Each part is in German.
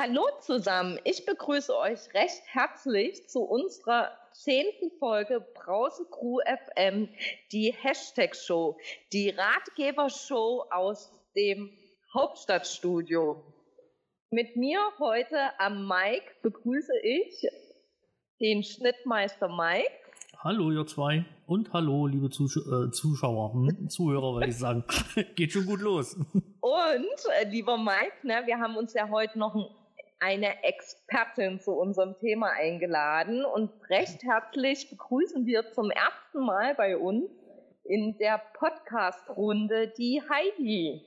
Hallo zusammen, ich begrüße euch recht herzlich zu unserer zehnten Folge Brause Crew FM, die Hashtag Show, die Ratgebershow aus dem Hauptstadtstudio. Mit mir heute am Mike begrüße ich den Schnittmeister Mike. Hallo, ihr zwei. Und hallo, liebe Zus äh, Zuschauer, hm? Zuhörer, würde ich sagen. Geht schon gut los. Und, äh, lieber Mike, ne, wir haben uns ja heute noch ein, eine Expertin zu unserem Thema eingeladen und recht herzlich begrüßen wir zum ersten Mal bei uns in der Podcast-Runde die Heidi.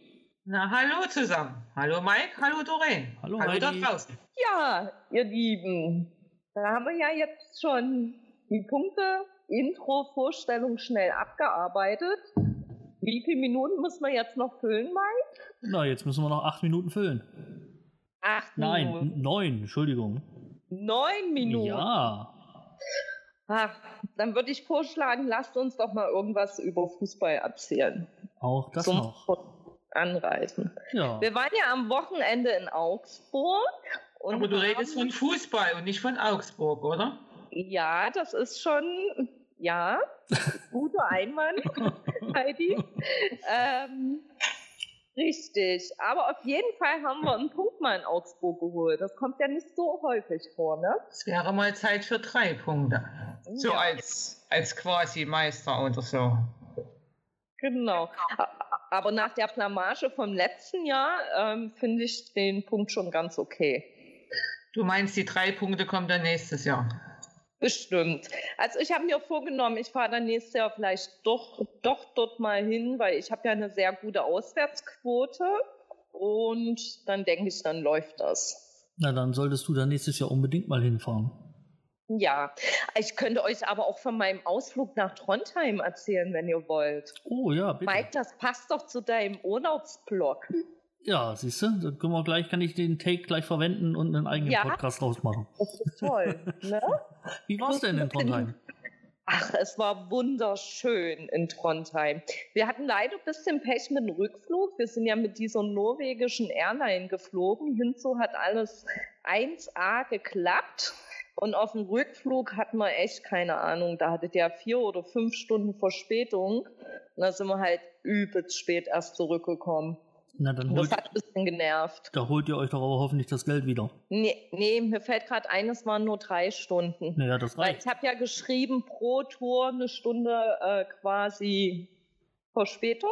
Na, hallo zusammen. Hallo Mike, hallo Doreen. Hallo, hallo da Heidi. draußen. Ja, ihr Lieben, da haben wir ja jetzt schon die Punkte Intro, Vorstellung schnell abgearbeitet. Wie viele Minuten müssen wir jetzt noch füllen, Mike? Na, jetzt müssen wir noch acht Minuten füllen. Acht Nein, Minuten. neun, Entschuldigung. Neun Minuten. Ja. Ach, dann würde ich vorschlagen, lasst uns doch mal irgendwas über Fußball erzählen. Auch das Zum noch. Anreißen. Ja. Wir waren ja am Wochenende in Augsburg. Und Aber du redest von Fußball und nicht von Augsburg, oder? Ja, das ist schon, ja, guter Einwand, Heidi. Ähm, richtig. Aber auf jeden Fall haben wir einen Punkt mal in Augsburg geholt. Das kommt ja nicht so häufig vor, ne? Es wäre mal Zeit für drei Punkte. So Ja. als, als quasi Meister oder so. Genau. Aber nach der Blamage vom letzten Jahr ähm, finde ich den Punkt schon ganz okay. Du meinst, die drei Punkte kommen dann nächstes Jahr. Bestimmt. Also ich habe mir vorgenommen, ich fahre dann nächstes Jahr vielleicht doch, doch dort mal hin, weil ich habe ja eine sehr gute Auswärtsquote und dann denke ich, dann läuft das. Na, dann solltest du da nächstes Jahr unbedingt mal hinfahren. Ja, ich könnte euch aber auch von meinem Ausflug nach Trondheim erzählen, wenn ihr wollt. Oh ja, bitte. Mike, das passt doch zu deinem Urlaubsblog. Ja, siehst du, da können wir gleich, kann ich den Take gleich verwenden und einen eigenen Ja. Podcast rausmachen. Das ist toll, ne? Wie war's denn in Trondheim? Ach, es war wunderschön in Trondheim. Wir hatten leider ein bisschen Pech mit dem Rückflug. Wir sind ja mit dieser norwegischen Airline geflogen. Hinzu hat alles 1A geklappt. Und auf dem Rückflug hatten wir echt keine Ahnung. Da hatte der vier oder fünf Stunden Verspätung. Und da sind wir halt übelst spät erst zurückgekommen. Na, dann holt, das hat ein bisschen genervt. da holt ihr euch doch aber hoffentlich das Geld wieder. Nee, nee mir fällt gerade ein, es waren nur drei Stunden. Naja, das Weil reicht. ich habe ja geschrieben, pro Tour eine Stunde äh, quasi Verspätung.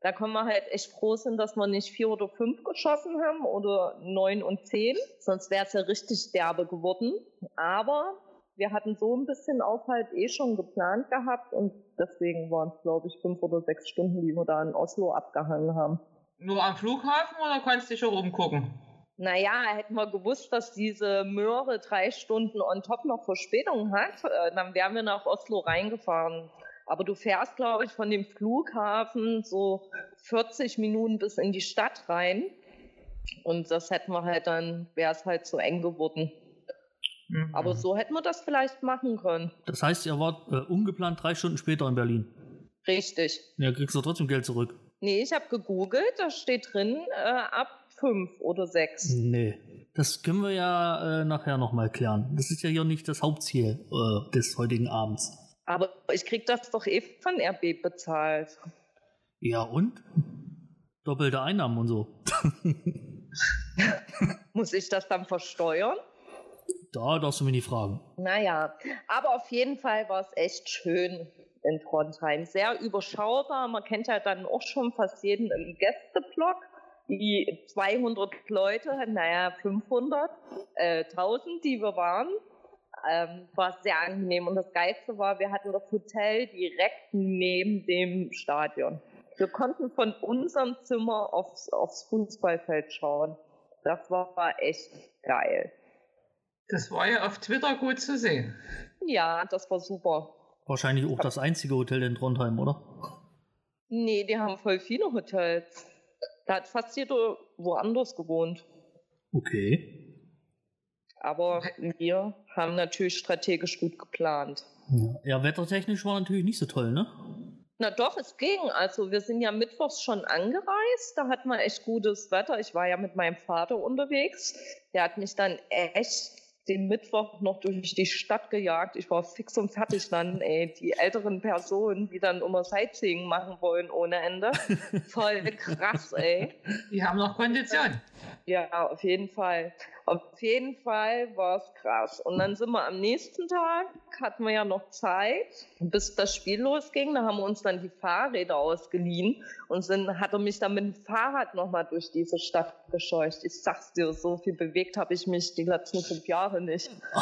Da können wir halt echt froh sein, dass wir nicht vier oder fünf geschossen haben oder neun und zehn. Sonst wäre es ja richtig derbe geworden. Aber wir hatten so ein bisschen Aufhalt eh schon geplant gehabt und deswegen waren es, glaube ich, fünf oder sechs Stunden, die wir da in Oslo abgehangen haben. Nur am Flughafen oder kannst du dich auch umgucken? Naja, hätten wir gewusst, dass diese Möhre drei Stunden on top noch Verspätung hat, äh, dann wären wir nach Oslo reingefahren. Aber du fährst, glaube ich, von dem Flughafen so 40 Minuten bis in die Stadt rein. Und das hätten wir halt dann, wäre es halt zu eng geworden. Mhm. Aber so hätten wir das vielleicht machen können. Das heißt, ihr wart äh, ungeplant drei Stunden später in Berlin. Richtig. Ja, kriegst du trotzdem Geld zurück. Nee, ich habe gegoogelt, da steht drin, äh, ab fünf oder sechs. Nee. Das können wir ja äh, nachher nochmal klären. Das ist ja hier nicht das Hauptziel äh, des heutigen Abends. Aber ich krieg das doch eh von RB bezahlt. Ja, und? Doppelte Einnahmen und so. Muss ich das dann versteuern? Da darfst du mich nicht fragen. Naja, aber auf jeden Fall war es echt schön in Trondheim. Sehr überschaubar. Man kennt ja dann auch schon fast jeden im Gästeblock. Die 200 Leute, naja, 500, äh, 1000, die wir waren, ähm, war sehr angenehm. Und das Geilste war, wir hatten das Hotel direkt neben dem Stadion. Wir konnten von unserem Zimmer aufs, aufs Fußballfeld schauen. Das war, war echt geil. Das war ja auf Twitter gut zu sehen. Ja, das war super. Wahrscheinlich auch das einzige Hotel in Trondheim, oder? Nee, die haben voll viele Hotels. Da hat fast jeder woanders gewohnt. Okay. Aber wir haben natürlich strategisch gut geplant. Ja, ja wettertechnisch war natürlich nicht so toll, ne? Na doch, es ging. Also wir sind ja mittwochs schon angereist. Da hatten wir echt gutes Wetter. Ich war ja mit meinem Vater unterwegs. Der hat mich dann echt den Mittwoch noch durch die Stadt gejagt. Ich war fix und fertig dann, ey. Die älteren Personen, die dann immer Sightseeing machen wollen ohne Ende. Voll krass, ey. Die haben noch Kondition. Ja, auf jeden Fall. Auf jeden Fall war es krass. Und dann sind wir am nächsten Tag, hatten wir ja noch Zeit, bis das Spiel losging. Da haben wir uns dann die Fahrräder ausgeliehen und sind, hat er mich dann mit dem Fahrrad nochmal durch diese Stadt gescheucht. Ich sag's dir, so viel bewegt habe ich mich die letzten fünf Jahre nicht.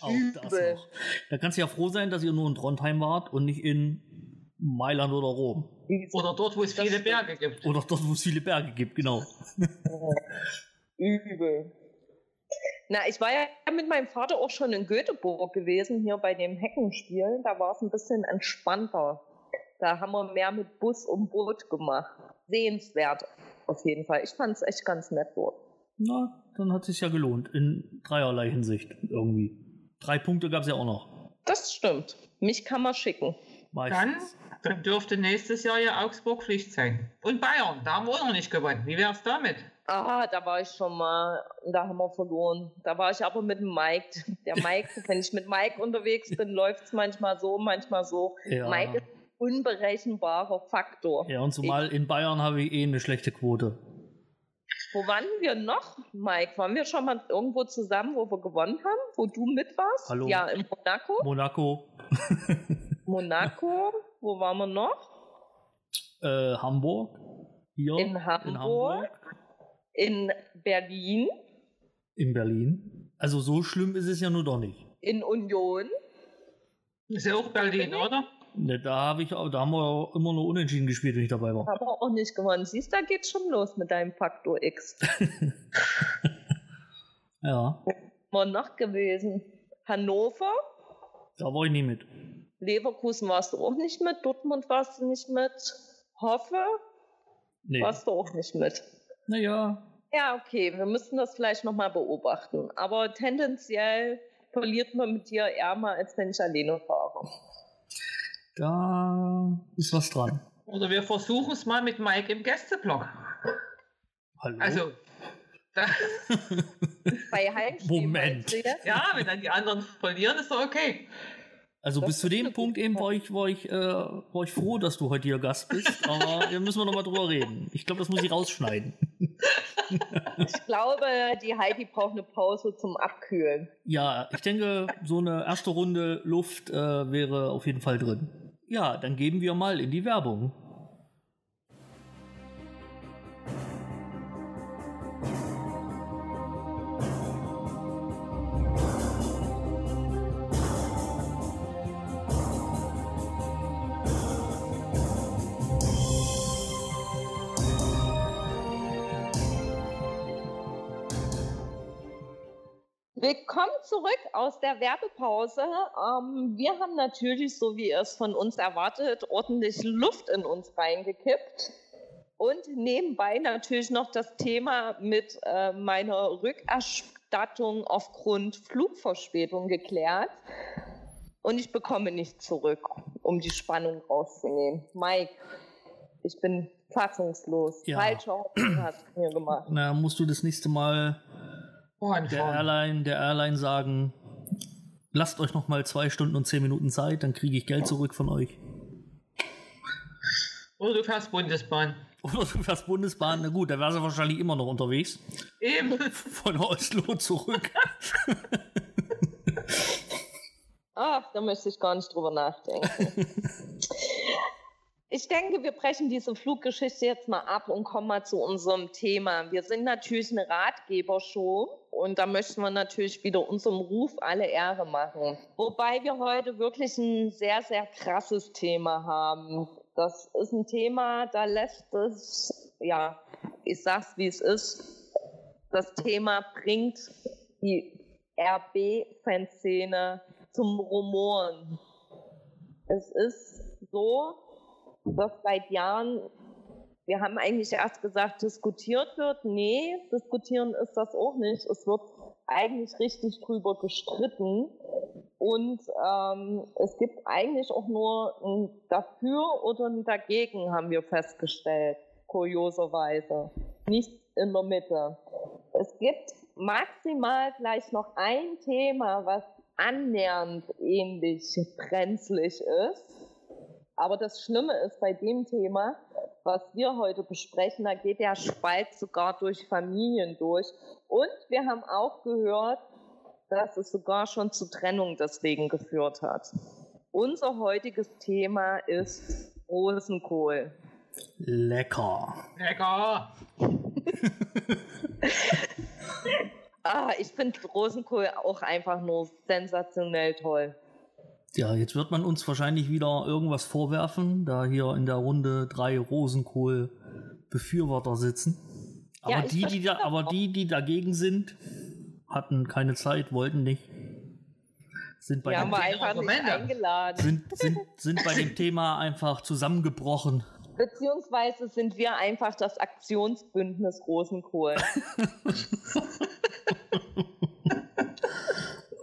Auch das noch. Da kannst du ja froh sein, dass ihr nur in Trondheim wart und nicht in Mailand oder Rom. Oder dort, wo es viele. Berge gibt. Oder dort, wo es viele Berge gibt, genau. Übel. Na, ich war ja mit meinem Vater auch schon in Göteborg gewesen, hier bei dem Heckenspiel. Da war es ein bisschen entspannter. Da haben wir mehr mit Bus und Boot gemacht. Sehenswert, auf jeden Fall. Ich fand es echt ganz nett dort. Na, dann hat es sich ja gelohnt. In dreierlei Hinsicht irgendwie. Drei Punkte gab es ja auch noch. Das stimmt. Mich kann man schicken. Meistens. dann dürfte nächstes Jahr ja Augsburg Pflicht sein. Und Bayern, da haben wir auch noch nicht gewonnen. Wie wär's damit? Ah, da war ich schon mal, da haben wir verloren. Da war ich aber mit dem Mike. Der Mike, wenn ich mit Mike unterwegs bin, läuft es manchmal so, manchmal so. Ja. Mike ist ein unberechenbarer Faktor. Ja, und zumal in Bayern habe ich eh eine schlechte Quote. Wo waren wir noch, Mike? Waren wir schon mal irgendwo zusammen, wo wir gewonnen haben? Wo du mit warst? Hallo. Ja, in Monaco. Monaco, Monaco. Wo waren wir noch? äh, Hamburg, hier In Hamburg. In Berlin. in Berlin. Also so schlimm ist es ja nur doch nicht. In Union. Ist ja auch Berlin, oder? Ne, da habe ich da haben wir auch immer nur unentschieden gespielt, wenn ich dabei war. Haben wir auch nicht gewonnen. Siehst, da geht's schon los mit deinem Faktor X. Ja, Wo noch gewesen? Hannover. da war ich nie mit. Leverkusen warst du auch nicht mit. Dortmund warst du nicht mit. Hoffe Nee. warst du auch nicht mit. Naja, Ja, okay, wir müssten das vielleicht nochmal beobachten. Aber tendenziell verliert man mit dir eher mal, als wenn ich alleine fahre. da ist was dran. Oder wir versuchen es mal mit Mike im Gästeblock. Hallo? Also, da, Bei Heimspielen. Moment. meinst du jetzt? ja, wenn dann die anderen verlieren, ist doch okay. Also das bis zu dem Punkt eben war ich, war, ich, äh, war ich froh, dass du heute hier Gast bist, aber da müssen wir nochmal drüber reden. Ich glaube, das muss ich rausschneiden. Ich glaube, die Heidi braucht eine Pause zum Abkühlen. Ja, ich denke, so eine erste Runde Luft äh, wäre auf jeden Fall drin. Ja, dann geben wir mal in die Werbung. Willkommen zurück aus der Werbepause. Ähm, wir haben natürlich, so wie ihr es von uns erwartet, ordentlich Luft in uns reingekippt. Und nebenbei natürlich noch das Thema mit äh, meiner Rückerstattung aufgrund Flugverspätung geklärt. Und ich bekomme nicht zurück, um die Spannung rauszunehmen. Mike, ich bin fassungslos. Ja. Falsche Hoffnung hast du mir gemacht. Na, musst du das nächste Mal der Voranfahren. Airline, der Airline sagen, lasst euch noch mal zwei Stunden und zehn Minuten Zeit, dann kriege ich Geld zurück von euch. Oder du fährst Bundesbahn. Oder du fährst Bundesbahn, na gut, da wäre sie wahrscheinlich immer noch unterwegs. Eben. Von Oslo zurück. Ach, da möchte ich gar nicht drüber nachdenken. Ich denke, wir brechen diese Fluggeschichte jetzt mal ab und kommen mal zu unserem Thema. Wir sind natürlich eine Ratgebershow und da möchten wir natürlich wieder unserem Ruf alle Ehre machen. Wobei wir heute wirklich ein sehr, sehr krasses Thema haben. Das ist ein Thema, da lässt es, ja, ich sag's wie es ist. Das Thema bringt die RB-Fanszene zum Rumoren. Es ist so, dass seit Jahren, wir haben eigentlich erst gesagt, diskutiert wird. Nee, diskutieren ist das auch nicht. Es wird eigentlich richtig drüber gestritten, Und ähm, es gibt eigentlich auch nur ein Dafür oder ein Dagegen, haben wir festgestellt, kurioserweise. Nicht in der Mitte. Es gibt maximal gleich noch ein Thema, was annähernd ähnlich brenzlig ist. Aber das Schlimme ist bei dem Thema, was wir heute besprechen, da geht der Spalt sogar durch Familien durch. Und wir haben auch gehört, dass es sogar schon zu Trennung deswegen geführt hat. Unser heutiges Thema ist Rosenkohl. Lecker. Lecker. ah, ich finde Rosenkohl auch einfach nur sensationell toll. Ja, jetzt wird man uns wahrscheinlich wieder irgendwas vorwerfen, da hier in der Runde drei Rosenkohl-Befürworter sitzen. Aber, ja, die, die da, aber die, die dagegen sind, hatten keine Zeit, wollten nicht. Sind bei, dem, eingeladen. Sind, sind, sind bei dem Thema einfach zusammengebrochen. Beziehungsweise sind wir einfach das Aktionsbündnis Rosenkohl.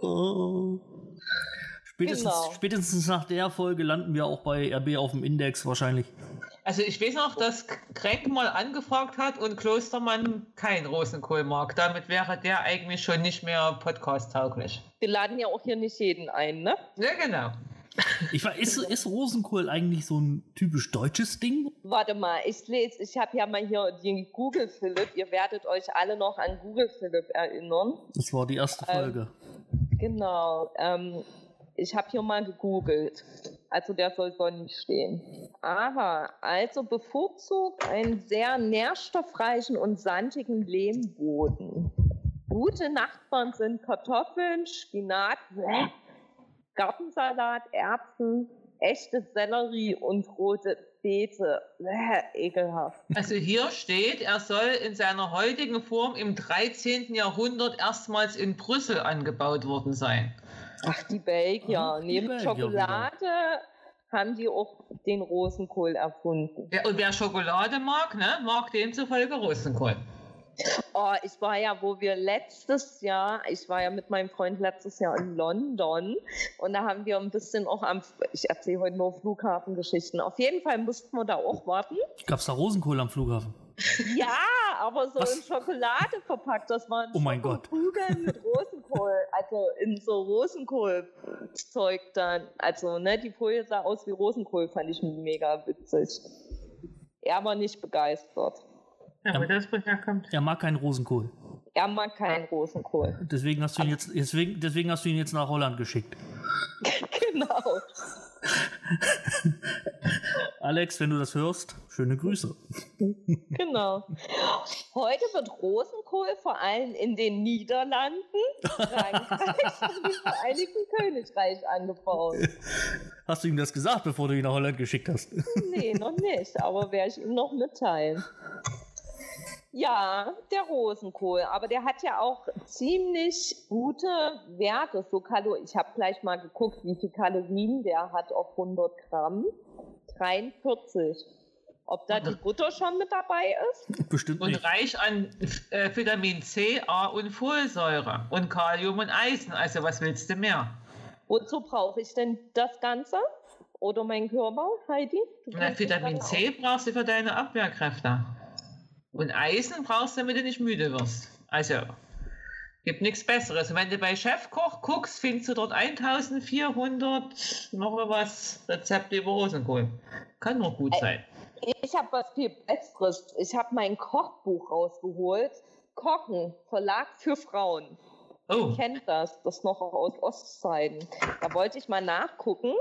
oh. Spätestens, genau. spätestens nach der Folge landen wir auch bei RB auf dem Index wahrscheinlich. Also ich weiß noch, dass Kränk mal angefragt hat und Klostermann kein Rosenkohl mag. Damit wäre der eigentlich schon nicht mehr podcast-tauglich. Wir laden ja auch hier nicht jeden ein, ne? Ja, genau. Ich war, ist, ist Rosenkohl eigentlich so ein typisch deutsches Ding? Warte mal, ich lese, ich habe ja mal hier den Google Philipp. Ihr werdet euch alle noch an Google Philipp erinnern. Das war die erste Folge. Ähm, genau. Ähm, ich habe hier mal gegoogelt. Also der soll sonnig stehen. Aha, also bevorzugt einen sehr nährstoffreichen und sandigen Lehmboden. Gute Nachbarn sind Kartoffeln, Spinat, Gartensalat, Erbsen, echte Sellerie und rote Beete. ekelhaft. Also hier steht, er soll in seiner heutigen Form im 13. Jahrhundert erstmals in Brüssel angebaut worden sein. Ach, die Belgier. Ach, die Neben Belgier Schokolade wieder. haben die auch den Rosenkohl erfunden. Und wer Schokolade mag, ne, mag demzufolge Rosenkohl. Oh, ich war ja, wo wir letztes Jahr, ich war ja mit meinem Freund letztes Jahr in London und da haben wir ein bisschen auch am, ich erzähle heute nur Flughafengeschichten. Auf jeden Fall mussten wir da auch warten. Gab es da Rosenkohl am Flughafen? Ja, aber so Was? in Schokolade verpackt. Das waren oh mein Gott. Kugeln mit Rosenkohl. Also in so Rosenkohlzeug dann. Also, ne, die Folie sah aus wie Rosenkohl, fand ich mega witzig. Er war nicht begeistert. Ja, wo das herkommt. Er mag keinen Rosenkohl. Er mag keinen Rosenkohl. Deswegen hast du ihn jetzt, deswegen, deswegen hast du ihn jetzt nach Holland geschickt. genau. Alex, wenn du das hörst, schöne Grüße. Genau. Heute wird Rosenkohl vor allem in den Niederlanden, Frankreich und im Vereinigten Königreich angebaut. Hast du ihm das gesagt, bevor du ihn nach Holland geschickt hast? Nee, noch nicht, aber werde ich ihm noch mitteilen. Ja, der Rosenkohl, aber der hat ja auch ziemlich gute Werte. So Kalo ich habe gleich mal geguckt, wie viel Kalorien der hat auf 100 Gramm. 43. Ob da die Butter schon mit dabei ist? Bestimmt nicht. Und reich an äh, Vitamin C, A und Folsäure und Kalium und Eisen. Also was willst du mehr? Wozu brauche ich denn das Ganze? Oder mein Körper, Heidi? Na, Vitamin C brauchst du für deine Abwehrkräfte. Und Eisen brauchst du, damit du nicht müde wirst. Also, gibt nichts Besseres. Und wenn du bei Chefkoch guckst, findest du dort 1400 noch was Rezepte über Rosenkohl. Kann nur gut sein. Ich habe was viel Besseres. Ich habe mein Kochbuch rausgeholt. Kochen, Verlag für Frauen. Oh. Ich kennt das, das noch aus Ostzeiten. Da wollte ich mal nachgucken,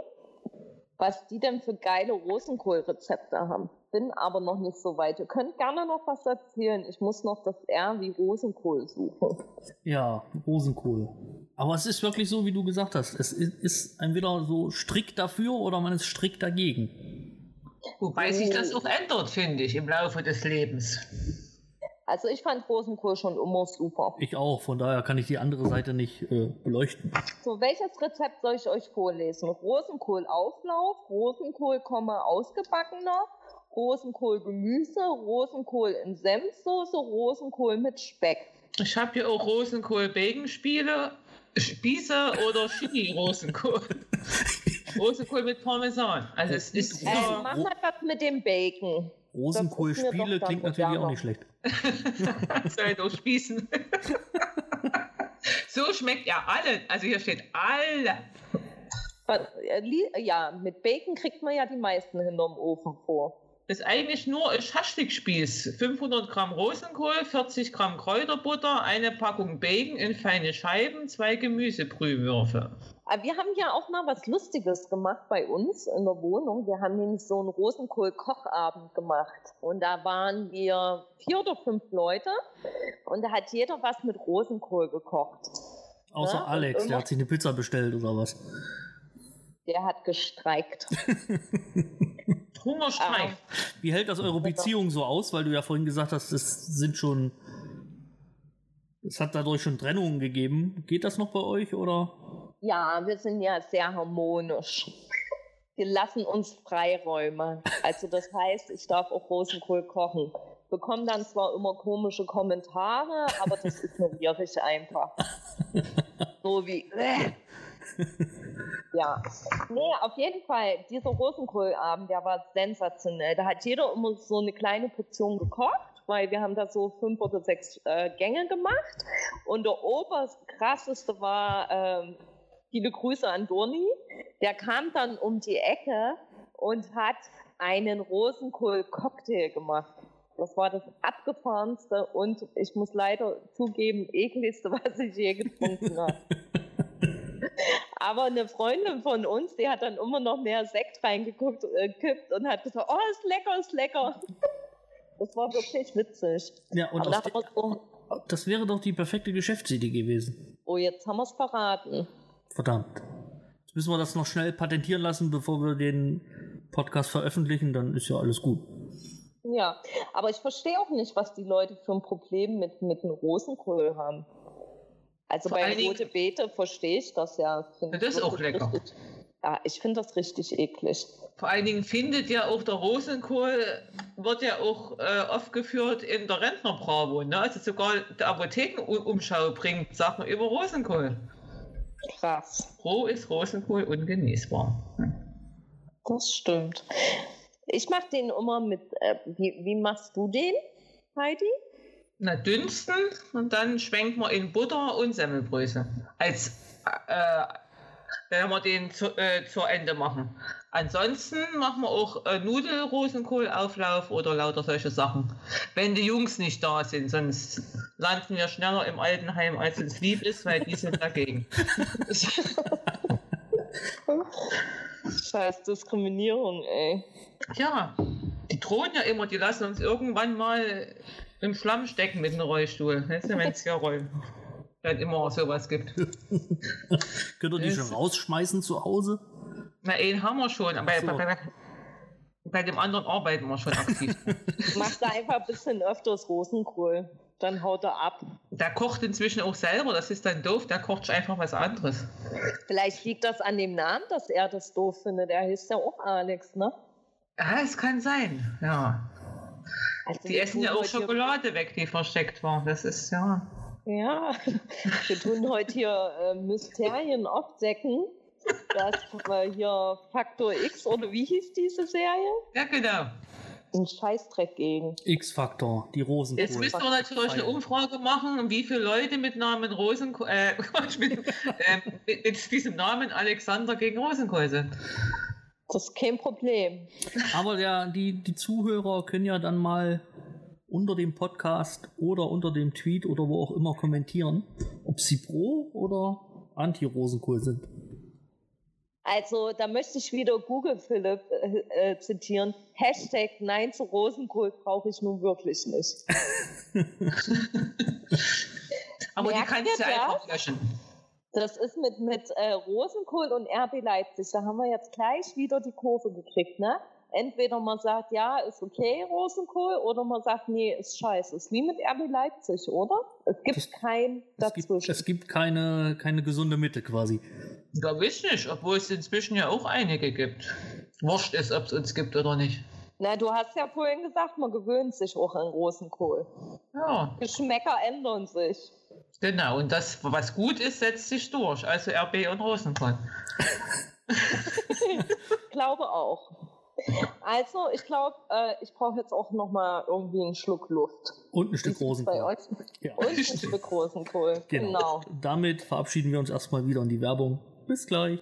was die denn für geile Rosenkohlrezepte haben bin aber noch nicht so weit. Ihr könnt gerne noch was erzählen. Ich muss noch das R wie Rosenkohl suchen. Ja, Rosenkohl. Aber es ist wirklich so, wie du gesagt hast. Es ist entweder so strikt dafür oder man ist strikt dagegen. Wobei sich das auch ändert, finde ich, im Laufe des Lebens. Also ich fand Rosenkohl schon immer super. Ich auch, von daher kann ich die andere Seite nicht äh, beleuchten. So, welches Rezept soll ich euch vorlesen? Rosenkohlauflauf, Rosenkohl, ausgebackener, Rosenkohl Gemüse, Rosenkohl in Senfsoße, Rosenkohl mit Speck. Ich habe hier auch Rosenkohl Begenspiele Spieße oder Chili-Rosenkohl. Rosenkohl mit Parmesan. Also es ist äh, mach mal was mit dem Bacon. Rosenkohl-Spiele klingt natürlich auch nicht schlecht. Soll doch spießen. so schmeckt ja alle. Also hier steht alle. Äh, ja, mit Bacon kriegt man ja die meisten hinterm Ofen vor ist eigentlich nur ein Schaschlikspieß. 500 Gramm Rosenkohl, 40 Gramm Kräuterbutter, eine Packung Bacon in feine Scheiben, zwei Gemüsebrühwürfe. Wir haben ja auch mal was Lustiges gemacht bei uns in der Wohnung. Wir haben nämlich so einen Rosenkohl-Kochabend gemacht. Und da waren wir vier oder fünf Leute und da hat jeder was mit Rosenkohl gekocht. Außer ne? Alex, der hat sich eine Pizza bestellt oder was? Der hat gestreikt. Hungerstreik. Ah. Wie hält das eure Beziehung so aus? Weil du ja vorhin gesagt hast, es sind schon. Es hat dadurch schon Trennungen gegeben. Geht das noch bei euch oder? Ja, wir sind ja sehr harmonisch. Wir lassen uns Freiräume. Also das heißt, ich darf auch Rosenkohl kochen. Bekomme dann zwar immer komische Kommentare, aber das ignoriere ich einfach. so wie. Äh, ja. Nee, auf jeden Fall, dieser Rosenkohlabend, der war sensationell. Da hat jeder immer so eine kleine Portion gekocht, weil wir haben da so fünf oder sechs äh, Gänge gemacht. Und der oberkrasseste war, äh, viele Grüße an Dorni, der kam dann um die Ecke und hat einen Rosenkohl-Cocktail gemacht. Das war das abgefahrenste und ich muss leider zugeben, ekligste, was ich je getrunken habe. Aber eine Freundin von uns, die hat dann immer noch mehr Sekt reingeguckt, äh, kippt und hat gesagt, oh, ist lecker, ist lecker. Das war wirklich witzig. Ja, und da so, das wäre doch die perfekte Geschäftsidee gewesen. Oh, jetzt haben wir es verraten. Verdammt. Jetzt müssen wir das noch schnell patentieren lassen, bevor wir den Podcast veröffentlichen, dann ist ja alles gut. Ja, aber ich verstehe auch nicht, was die Leute für ein Problem mit, mit dem Rosenkohl haben. Also Vor bei rote Beete verstehe ich das ja. Das ist auch lecker. Richtig, ja, ich finde das richtig eklig. Vor allen Dingen findet ja auch der Rosenkohl, wird ja auch äh, oft geführt in der Rentnerbravo. Ne? Also sogar der Apothekenumschau bringt Sachen über Rosenkohl. Krass. Roh ist Rosenkohl ungenießbar. Das stimmt. Ich mache den immer mit, äh, wie, wie machst du den, Heidi? Na, dünsten und dann schwenken wir in Butter und Semmelbrösel. Als äh, wenn wir den zu, äh, zu Ende machen. Ansonsten machen wir auch äh, Nudelrosenkohlauflauf oder lauter solche Sachen. Wenn die Jungs nicht da sind, sonst landen wir schneller im Altenheim, als uns lieb ist, weil die sind dagegen. Scheiß Diskriminierung, ey. Ja, die drohen ja immer, die lassen uns irgendwann mal im Schlamm stecken mit einem Rollstuhl. Weißt du, wenn es ja rollen. Wenn immer sowas gibt. Könnt ihr die schon rausschmeißen zu Hause? Na, einen haben wir schon, aber so. bei, bei, dem anderen arbeiten wir schon aktiv. Macht da einfach ein bisschen öfters Rosenkohl. Dann haut er ab. Der kocht inzwischen auch selber, das ist dann doof, der kocht einfach was anderes. Vielleicht liegt das an dem Namen, dass er das doof findet. Er heißt ja auch Alex, ne? Ja, es kann sein, ja. Also die essen ja auch Schokolade weg, die versteckt war. Das ist ja. Ja, wir tun heute hier äh, Mysterien aufdecken. Das äh, hier Faktor X oder wie hieß diese Serie? Ja, genau. Ein Scheißdreck gegen. X-Faktor, die Rosenkohl. Jetzt müsst ihr natürlich eine Umfrage machen, wie viele Leute mit Namen Rosenkohl, äh, mit, äh, mit, mit diesem Namen Alexander gegen Rosenkohl sind. Das ist kein Problem. Aber der, die, die Zuhörer können ja dann mal unter dem Podcast oder unter dem Tweet oder wo auch immer kommentieren, ob sie pro oder anti-Rosenkohl sind. Also da möchte ich wieder Google Philipp äh, äh, zitieren. Hashtag Nein zu Rosenkohl brauche ich nun wirklich nicht. Aber Merkt die kannst du einfach löschen. Das ist mit, mit äh, Rosenkohl und RB Leipzig. Da haben wir jetzt gleich wieder die Kurve gekriegt, ne? Entweder man sagt, ja, ist okay, Rosenkohl, oder man sagt, nee, ist scheiße. Ist wie mit RB Leipzig, oder? Es gibt das, kein dazwischen. Es gibt, es gibt keine, keine gesunde Mitte quasi. Da weiß ich nicht, obwohl es inzwischen ja auch einige gibt. Wurscht ist, ob es uns gibt oder nicht. Na, du hast ja vorhin gesagt, man gewöhnt sich auch an Rosenkohl. Ja. Geschmäcker ändern sich. Genau, und das, was gut ist, setzt sich durch. Also RB und Rosenkohl. ich glaube auch. Also, ich glaube, äh, ich brauche jetzt auch noch mal irgendwie einen Schluck Luft. Und ein Stück Rosenkohl. Bei euch? Ja. Und ein Stück Rosenkohl. Genau. genau. Damit verabschieden wir uns erstmal wieder in die Werbung. Bis gleich.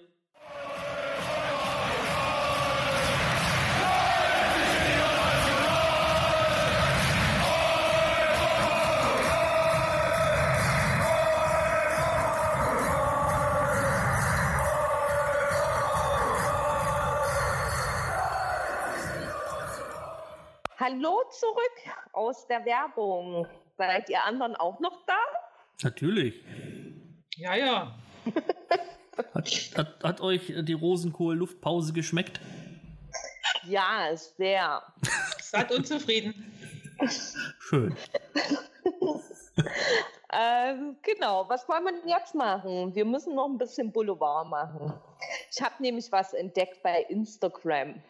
Hallo zurück aus der Werbung. Seid ihr anderen auch noch da? Natürlich. Ja, ja. hat, hat, hat euch die Rosenkohl-Luftpause geschmeckt? Ja, sehr. Satt und zufrieden. Schön. ähm, genau, was wollen wir denn jetzt machen? Wir müssen noch ein bisschen Boulevard machen. Ich habe nämlich was entdeckt bei Instagram.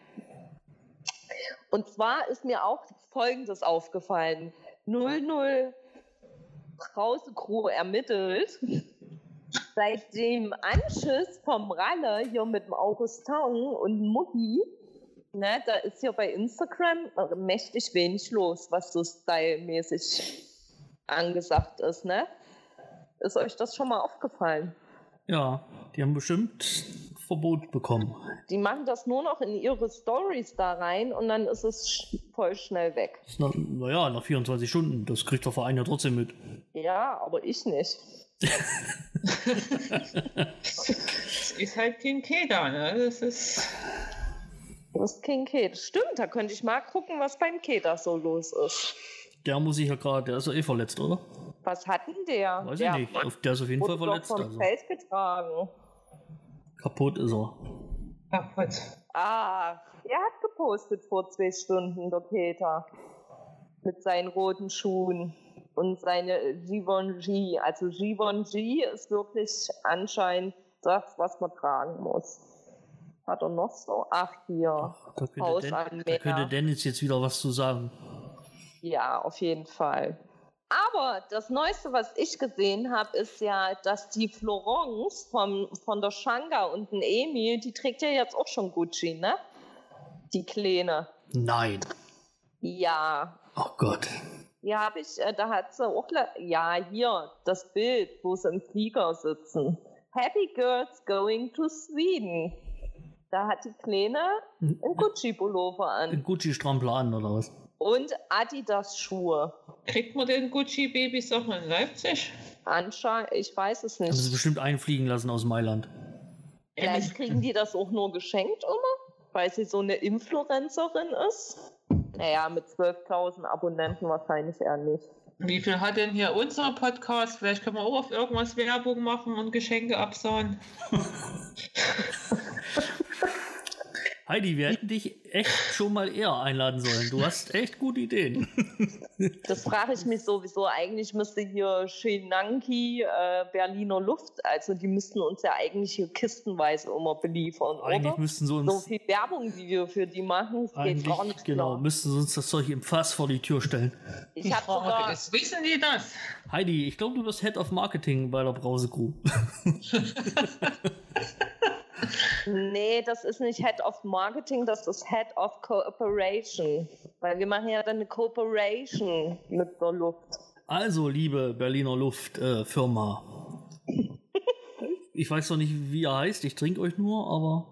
Und zwar ist mir auch Folgendes aufgefallen. 00 Krause Crew ermittelt. Seit dem Anschiss vom Ralle hier mit dem Augustin und Mucki, ne, da ist hier bei Instagram mächtig wenig los, was so stylmäßig angesagt ist. Ne? Ist euch das schon mal aufgefallen? Ja, die haben bestimmt Verbot bekommen. Die machen das nur noch in ihre Stories da rein und dann ist es voll schnell weg. Naja, nach 24 Stunden. Das kriegt der Verein ja trotzdem mit. Ja, aber ich nicht. das ist halt King K da, ne? Das ist. Das ist King K. Das stimmt, da könnte ich mal gucken, was beim Keda so los ist. Der muss sich ja gerade, der ist ja eh verletzt, oder? Was hat denn der? Weiß der ich nicht. Der ist auf jeden Fall verletzt. Vom also. Feld getragen. Kaputt ist er. Kaputt. Ah, er hat gepostet vor zwei Stunden, der Peter. Mit seinen roten Schuhen und seine Givenchy. Also Givenchy ist wirklich anscheinend das, was man tragen muss. Hat er noch so? Ach, hier. Ach, da, könnte Den, da könnte Dennis jetzt wieder was zu sagen. Ja, auf jeden Fall. Aber das Neueste, was ich gesehen habe, ist ja, dass die Florence vom, von der Shanga und den Emil, die trägt ja jetzt auch schon Gucci, ne? Die Kleine. Nein. Ja. Oh Gott. Ja, habe ich, äh, da hat sie auch, ja, hier, das Bild, wo sie im Flieger sitzen. Happy Girls going to Sweden. Da hat die Kleine hm. einen Gucci-Pullover an. Ein Gucci-Strampler an, oder was? Und Adidas-Schuhe. Kriegt man den Gucci-Babys auch in Leipzig? Anscheinend, ich weiß es nicht. Haben sie bestimmt einfliegen lassen aus Mailand. Vielleicht kriegen die das auch nur geschenkt immer, weil sie so eine Influencerin ist. Naja, mit 12.000 Abonnenten wahrscheinlich eher nicht. Wie viel hat denn hier unser Podcast? Vielleicht können wir auch auf irgendwas Werbung machen und Geschenke absauen. Heidi, wir hätten dich echt schon mal eher einladen sollen. Du hast echt gute Ideen. Das frage ich mich sowieso. Eigentlich müsste hier Shenanki, äh, Berliner Luft, also die müssten uns ja eigentlich hier kistenweise immer beliefern. Eigentlich oder? müssten sie uns. So viel Werbung, die wir für die machen, das geht gar nicht. Genau, klar. müssten sie uns das Zeug im Fass vor die Tür stellen. Ich habe sogar. Ist, wissen die das? Heidi, ich glaube, du bist Head of Marketing bei der Brause Crew. Nee, das ist nicht Head of Marketing, das ist Head of Cooperation. Weil wir machen ja dann eine Cooperation mit der Luft. Also, liebe Berliner Luftfirma. Äh, ich weiß noch nicht, wie er heißt, ich trinke euch nur, aber.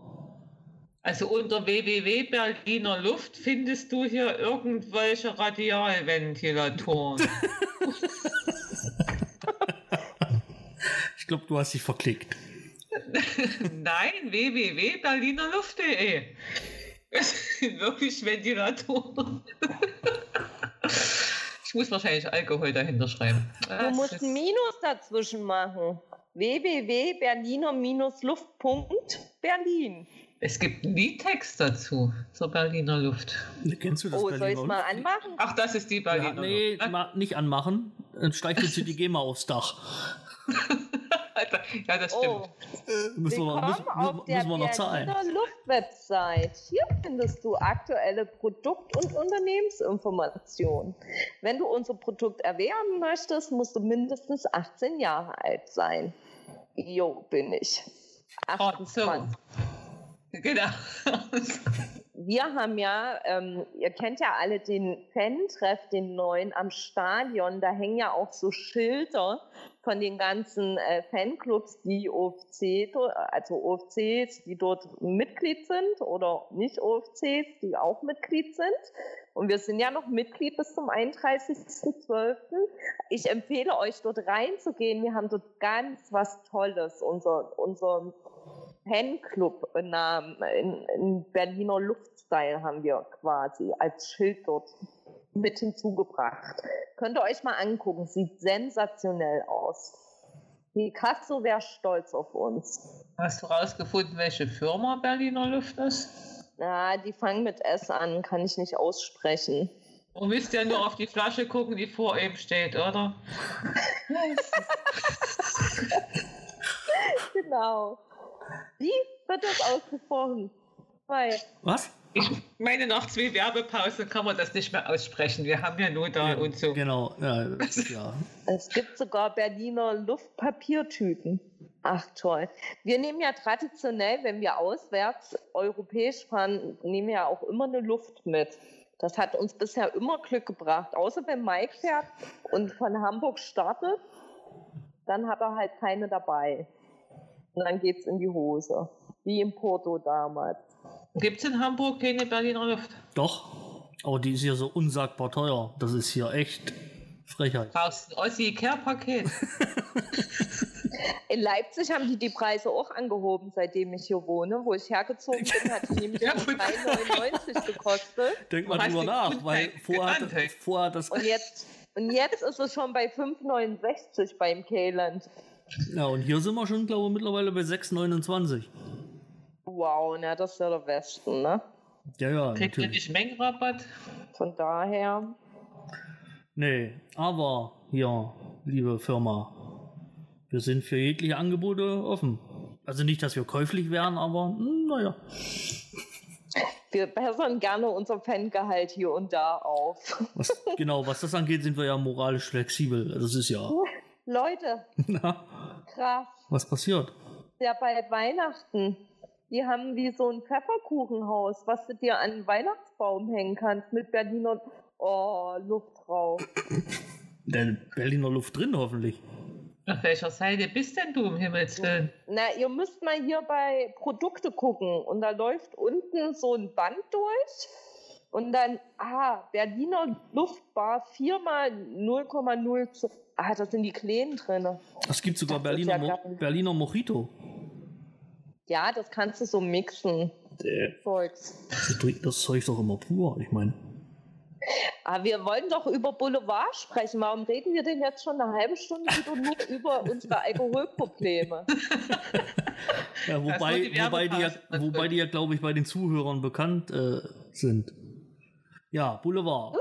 Also unter www.berliner Luft findest du hier irgendwelche Radialventilatoren. ich glaube, du hast dich verklickt. Nein, www.berlinerluft.de. Wirklich Ventilatoren. ich muss wahrscheinlich Alkohol dahinter schreiben. Du musst ein Minus dazwischen machen. www.berliner-luft.berlin. Es gibt nie Text dazu zur Berliner Luft. Kennst du das oh, Berliner soll ich es mal anmachen? Ach, das ist die Berliner ja, nee, Luft. Nee, nicht anmachen. Dann steigt uns die GEMA aufs Dach. ja, das stimmt. Oh. Müssen wir, müssen, auf müssen wir noch zahlen. der Luftwebsite. Hier findest du aktuelle Produkt- und Unternehmensinformationen. Wenn du unser Produkt erwerben möchtest, musst du mindestens 18 Jahre alt sein. Jo, bin ich. 28. Oh, so. Genau. wir haben ja, ähm, ihr kennt ja alle den Fan-Treff, den neuen am Stadion. Da hängen ja auch so Schilder von den ganzen äh, Fanclubs, die OFC, also OFCs, die dort Mitglied sind oder nicht OFCs, die auch Mitglied sind. Und wir sind ja noch Mitglied bis zum 31.12. Ich empfehle euch dort reinzugehen. Wir haben dort ganz was Tolles. Unser, unser Fanclub-Namen in, in Berliner Luftstyle haben wir quasi als Schild dort mit hinzugebracht. Könnt ihr euch mal angucken, sieht sensationell aus. Picasso wäre stolz auf uns. Hast du rausgefunden, welche Firma Berliner Luft ist? Na, die fangen mit S an, kann ich nicht aussprechen. Du müsst ja nur auf die Flasche gucken, die vor ihm steht, oder? genau. Wie wird das ausgesprochen? Weil Was? Ich meine, nach zwei Werbepausen kann man das nicht mehr aussprechen. Wir haben ja nur da Ja, und so. Genau, ja, ja. es gibt sogar Berliner Luftpapiertüten. Ach toll. Wir nehmen ja traditionell, wenn wir auswärts europäisch fahren, nehmen ja auch immer eine Luft mit. Das hat uns bisher immer Glück gebracht. Außer wenn Mike fährt und von Hamburg startet, dann hat er halt keine dabei. Und dann geht's in die Hose. Wie im Porto damals. Gibt es in Hamburg keine Berliner Luft? Doch, aber die ist hier so unsagbar teuer. Das ist hier echt Frechheit. Brauchst du ein Ossi-Care-Paket? In Leipzig haben die die Preise auch angehoben, seitdem ich hier wohne. Wo ich hergezogen bin, hat die nämlich Ja, nur gut. 3,99 gekostet. Denk mal drüber nach, weil genannt, vorher hat, hey. vorher das. Und jetzt, und jetzt ist es schon bei 5,69 beim Kayland. Ja, und hier sind wir schon, glaube ich, mittlerweile bei 6,29. Wow, na, das ist ja der Westen, ne? Ja, ja, Kriegt ihr nicht Mengenrabatt? Von daher, Nee, aber hier, liebe Firma, wir sind für jegliche Angebote offen. Also nicht, dass wir käuflich wären, aber hm, naja. wir bessern gerne unser Fangehalt hier und da auf. Was, genau, was das angeht, sind wir ja moralisch flexibel. Das ist ja. Leute, Na, krass. was passiert? Ja, bei Weihnachten. Die haben wie so ein Pfefferkuchenhaus, was du dir an den Weihnachtsbaum hängen kannst mit Berliner oh, Luft drauf. Der Berliner Luft drin, hoffentlich. Auf welcher Seite bist denn du, um Himmels Willen? Na, ihr müsst mal hier bei Produkte gucken und da läuft unten so ein Band durch und dann, ah, Berliner Luftbar 4 mal 0,0. Ah, da sind die Kleinen drin. Es gibt sogar Berliner, ja Mo Berliner Mojito. Ja, das kannst du so mixen. Der- Zeugs. Sie trinken das Zeug doch immer pur. Ich meine, Aber Ah, wir wollen doch über Boulevard sprechen. Warum reden wir denn jetzt schon eine halbe Stunde wieder nur über unsere Alkoholprobleme? ja, wobei, die wobei, die ja, wobei die ja, glaube ich, bei den Zuhörern bekannt äh, sind. Ja, Boulevard.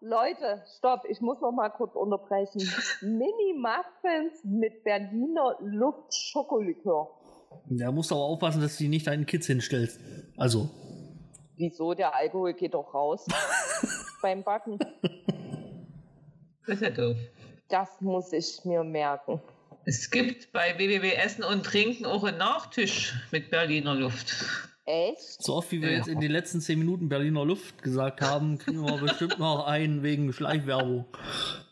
Leute, stopp, ich muss noch mal kurz unterbrechen. Mini-Muffins mit Berliner Luft-Schokolikör. Da musst du aber aufpassen, dass du die nicht deinen Kids hinstellst. Also, Wieso? Der Alkohol geht doch raus beim Backen. Das ist ja doof. Das muss ich mir merken. Es gibt bei www Essen und Trinken auch einen Nachtisch mit Berliner Luft. Echt? so oft wie wir Ja. jetzt in den letzten zehn Minuten Berliner Luft gesagt haben, kriegen wir bestimmt noch einen wegen Schleichwerbung.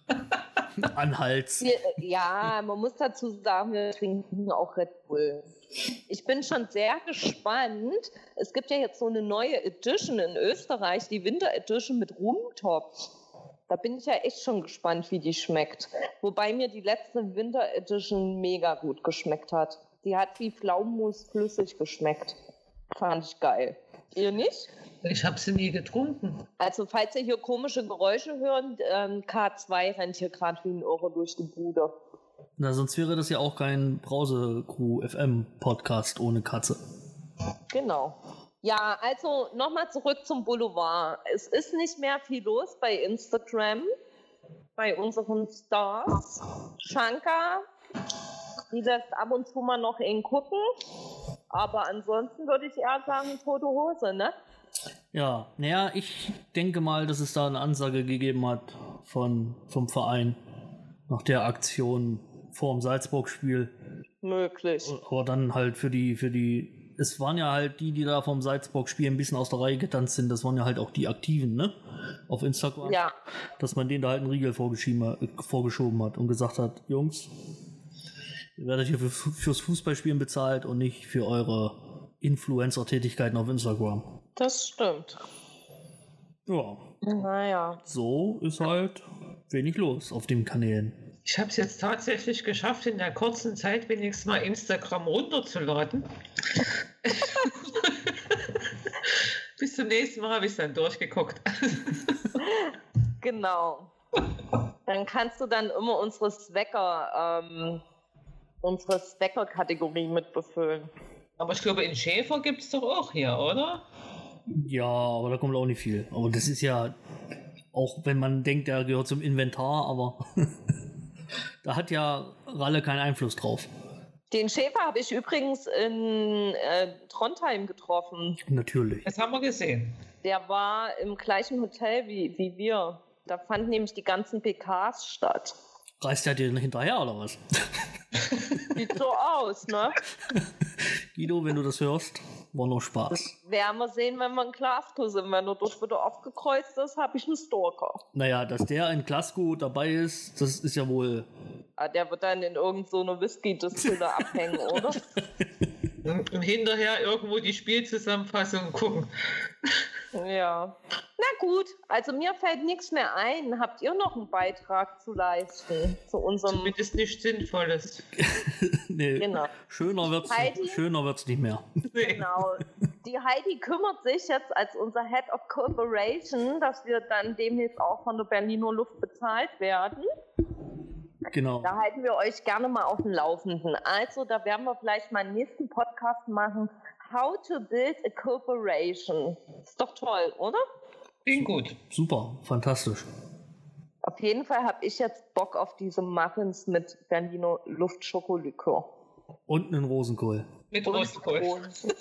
An Hals. Wir, ja, man muss dazu sagen, wir trinken auch Red Bull. Ich bin schon sehr gespannt. Es gibt ja jetzt so eine neue Edition in Österreich, die Winter Edition mit Rumtopf. Da bin ich ja echt schon gespannt, wie die schmeckt. Wobei mir die letzte Winter Edition mega gut geschmeckt hat. Die hat wie Pflaumenmus flüssig geschmeckt. Fand ich geil. Ihr nicht? Ich habe sie nie getrunken. Also, falls ihr hier komische Geräusche hört, ähm, K2 rennt hier gerade wie ein Irrer durch die Bude. Na, sonst wäre das ja auch kein Brause-Crew FM-Podcast ohne Katze. Genau. Ja, also nochmal zurück zum Boulevard. Es ist nicht mehr viel los bei Instagram, bei unseren Stars. Shankar die lässt ab und zu mal noch ihn gucken. Aber ansonsten würde ich eher sagen, tote Hose, ne? Ja, naja, ich denke mal, dass es da eine Ansage gegeben hat von, vom Verein nach der Aktion vor dem Salzburg-Spiel. Möglich. Aber dann halt für die, für die, es waren ja halt die, die da vom Salzburg-Spiel ein bisschen aus der Reihe getanzt sind, das waren ja halt auch die Aktiven, ne? Auf Instagram. Ja. Dass man denen da halt einen Riegel vorgeschoben, äh, vorgeschoben hat und gesagt hat, Jungs, ihr werdet hier für, fürs Fußballspielen bezahlt und nicht für eure Influencer-Tätigkeiten auf Instagram. Das stimmt. Ja, Naja. so ist halt wenig los auf den Kanälen. Ich habe es jetzt tatsächlich geschafft, in der kurzen Zeit wenigstens mal Instagram runterzuladen. Bis zum nächsten Mal habe ich es dann durchgeguckt. Genau. Dann kannst du dann immer unsere Zwecker, ähm, unsere Zwecker-Kategorie mit befüllen. Aber ich glaube, in Schäfer gibt es doch auch hier, oder? Ja, aber da kommt auch nicht viel. Aber das ist ja, auch wenn man denkt, der gehört zum Inventar, aber da hat ja Ralle keinen Einfluss drauf. Den Schäfer habe ich übrigens in äh, Trondheim getroffen. Natürlich. Das haben wir gesehen. Der war im gleichen Hotel wie, wie wir. Da fanden nämlich die ganzen PKs statt. Reißt er dir hinterher oder was? Sieht so aus, ne? Guido, wenn du das hörst, war nur Spaß. Werden wir sehen, wenn wir in Glasgow sind. Wenn er dort wieder aufgekreuzt ist, habe ich einen Stalker. Naja, dass der in Glasgow dabei ist, das ist ja wohl. Ah, der wird dann in irgendeiner so Whisky-Distille abhängen, oder? Und hinterher irgendwo die Spielzusammenfassung gucken. Ja. Na gut, also mir fällt nichts mehr ein. Habt ihr noch einen Beitrag zu leisten zu unserem Zumindest nichts Sinnvolles. nee, Genau. schöner wird's, Heidi? schöner wird's nicht mehr. Nee. Genau. Die Heidi kümmert sich jetzt als unser Head of Cooperation, dass wir dann demnächst auch von der Berliner Luft bezahlt werden. Genau. Da halten wir euch gerne mal auf dem Laufenden. Also, da werden wir vielleicht mal einen nächsten Podcast machen. How to build a cooperation. Ist doch toll, oder? Klingt gut. Super, fantastisch. Auf jeden Fall habe ich jetzt Bock auf diese Muffins mit Berliner Luftschokoliqueur. Und einen Rosenkohl. Mit Und Rostkohl. Rosen.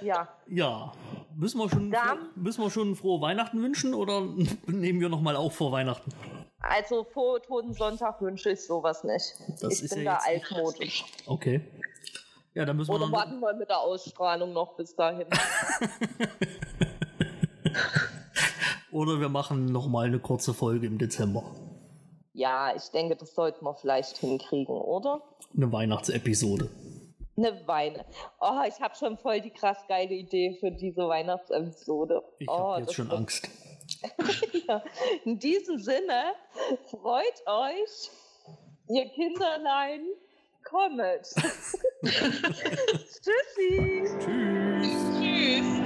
ja, Ja. Müssen wir schon, Dann- müssen wir schon frohe Weihnachten wünschen oder nehmen wir nochmal auf vor Weihnachten? Also vor Totensonntag wünsche ich sowas nicht. Das ich ist bin ja da altmodisch. Okay. Ja, dann müssen wir Oder noch, warten wir mit der Ausstrahlung noch bis dahin. oder wir machen nochmal eine kurze Folge im Dezember. ja, ich denke, das sollten wir vielleicht hinkriegen, oder? Eine Weihnachtsepisode. Eine Weine. Oh, ich habe schon voll die krass geile Idee für diese Weihnachtsepisode. Ich oh, habe jetzt schon wird- Angst ja, in diesem Sinne, freut euch, ihr Kinderlein, kommet. Tschüssi. Tschüss. Tschüss.